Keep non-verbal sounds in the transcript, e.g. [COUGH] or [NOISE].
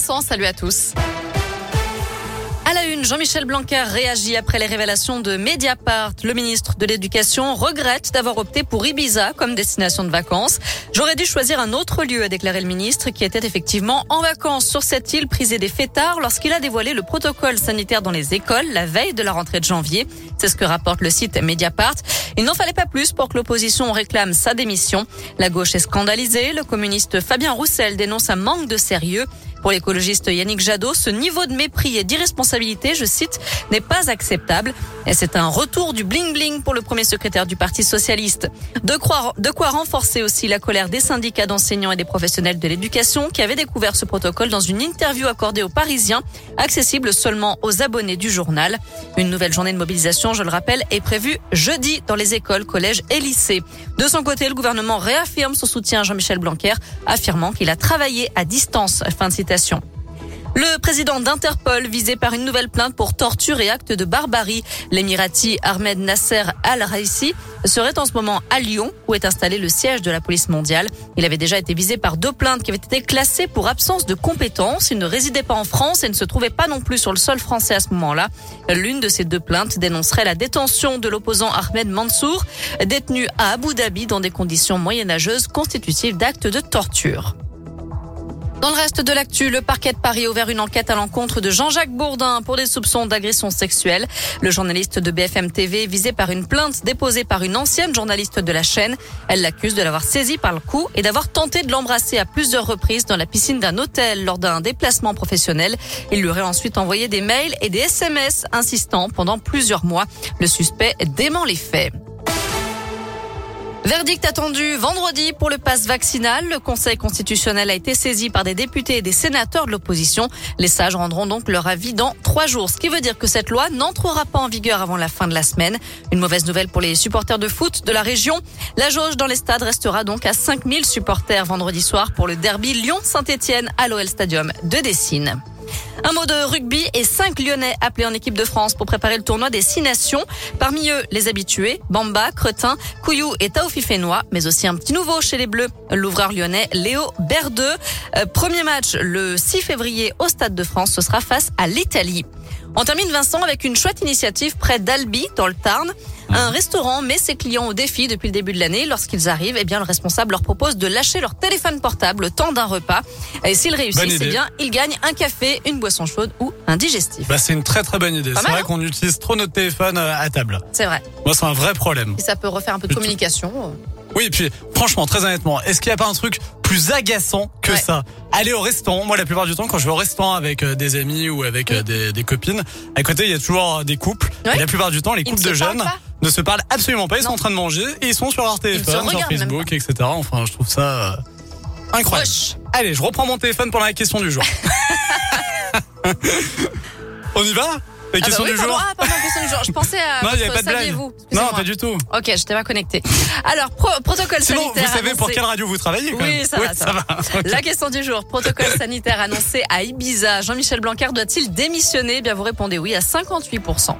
Vincent, salut à tous. À la une, Jean-Michel Blanquer réagit après les révélations de Mediapart. Le ministre de l'Éducation regrette d'avoir opté pour Ibiza comme destination de vacances. J'aurais dû choisir un autre lieu, a déclaré le ministre, qui était effectivement en vacances sur cette île prisée des fêtards lorsqu'il a dévoilé le protocole sanitaire dans les écoles la veille de la rentrée de janvier. C'est ce que rapporte le site Mediapart. Il n'en fallait pas plus pour que l'opposition réclame sa démission. La gauche est scandalisée. Le communiste Fabien Roussel dénonce un manque de sérieux. Pour l'écologiste Yannick Jadot, ce niveau de mépris et d'irresponsabilité, je cite, n'est pas acceptable. Et c'est un retour du bling-bling pour le premier secrétaire du Parti socialiste. De quoi, renforcer aussi la colère des syndicats d'enseignants et des professionnels de l'éducation qui avaient découvert ce protocole dans une interview accordée aux Parisiens, accessible seulement aux abonnés du journal. Une nouvelle journée de mobilisation, je le rappelle, est prévue jeudi dans les écoles, collèges et lycées. De son côté, le gouvernement réaffirme son soutien à Jean-Michel Blanquer, affirmant qu'il a travaillé à distance. Fin de le président d'Interpol visé par une nouvelle plainte pour torture et actes de barbarie. L'émirati Ahmed Nasser Al-Raisi serait en ce moment à Lyon où est installé le siège de la police mondiale. Il avait déjà été visé par deux plaintes qui avaient été classées pour absence de compétences. Il ne résidait pas en France et ne se trouvait pas non plus sur le sol français à ce moment-là. L'une de ces deux plaintes dénoncerait la détention de l'opposant Ahmed Mansour, détenu à Abu Dhabi dans des conditions moyenâgeuses constitutives d'actes de torture. Dans le reste de l'actu, le parquet de Paris a ouvert une enquête à l'encontre de Jean-Jacques Bourdin pour des soupçons d'agression sexuelle. Le journaliste de BFM TV est visé par une plainte déposée par une ancienne journaliste de la chaîne. Elle l'accuse de l'avoir saisi par le cou et d'avoir tenté de l'embrasser à plusieurs reprises dans la piscine d'un hôtel lors d'un déplacement professionnel. Il lui aurait ensuite envoyé des mails et des SMS insistant pendant plusieurs mois. Le suspect dément les faits. Verdict attendu vendredi pour le passe vaccinal. Le Conseil constitutionnel a été saisi par des députés et des sénateurs de l'opposition. Les sages rendront donc leur avis dans trois jours, ce qui veut dire que cette loi n'entrera pas en vigueur avant la fin de la semaine. Une mauvaise nouvelle pour les supporters de foot de la région. La jauge dans les stades restera donc à 5000 supporters vendredi soir pour le derby Lyon-Saint-Etienne à l'OL Stadium de Dessine. Un mot de rugby et cinq Lyonnais appelés en équipe de France pour préparer le tournoi des six nations. Parmi eux, les habitués, Bamba, Cretin, Couillou et Taofi Fénois, mais aussi un petit nouveau chez les Bleus, l'ouvreur lyonnais Léo Berdeux. Euh, premier match le 6 février au Stade de France, ce sera face à l'Italie. On termine Vincent avec une chouette initiative près d'Albi, dans le Tarn. Un restaurant met ses clients au défi depuis le début de l'année. Lorsqu'ils arrivent, eh bien, le responsable leur propose de lâcher leur téléphone portable le temps d'un repas. Et s'ils réussissent, eh bien, ils gagnent un café, une boisson chaude ou un digestif. Bah, c'est une très très bonne idée. C'est vrai hein qu'on utilise trop notre téléphone euh, à table. C'est vrai. Moi, c'est un vrai problème. Et ça peut refaire un peu de communication. Oui, et puis franchement, très honnêtement, est-ce qu'il n'y a pas un truc plus agaçant que ça? Aller au restaurant, moi la plupart du temps quand je vais au restaurant avec euh, des amis ou avec euh, des, copines, à côté il y a toujours des couples. Et la plupart du temps, les couples de jeunes ne se parlent absolument pas. Ils sont en train de manger et ils sont sur leur téléphone, sur Facebook, etc. Enfin, je trouve ça euh, incroyable. Allez, je reprends mon téléphone pour la question du jour. [LAUGHS] On y va? La ah question bah du jour. Ah, pardon, question du jour. Je pensais à. [LAUGHS] Non, il n'y avait pas de blague. Non, pas du tout. Ok, je t'ai pas connecté. Alors, protocole Sinon, sanitaire. Vous savez pour quelle radio vous travaillez quand Oui, ça va, ça, va. [LAUGHS] La question du jour. Protocole sanitaire annoncé à Ibiza. Jean-Michel Blanquer doit-il démissionner? Eh Bien, vous répondez oui à 58%.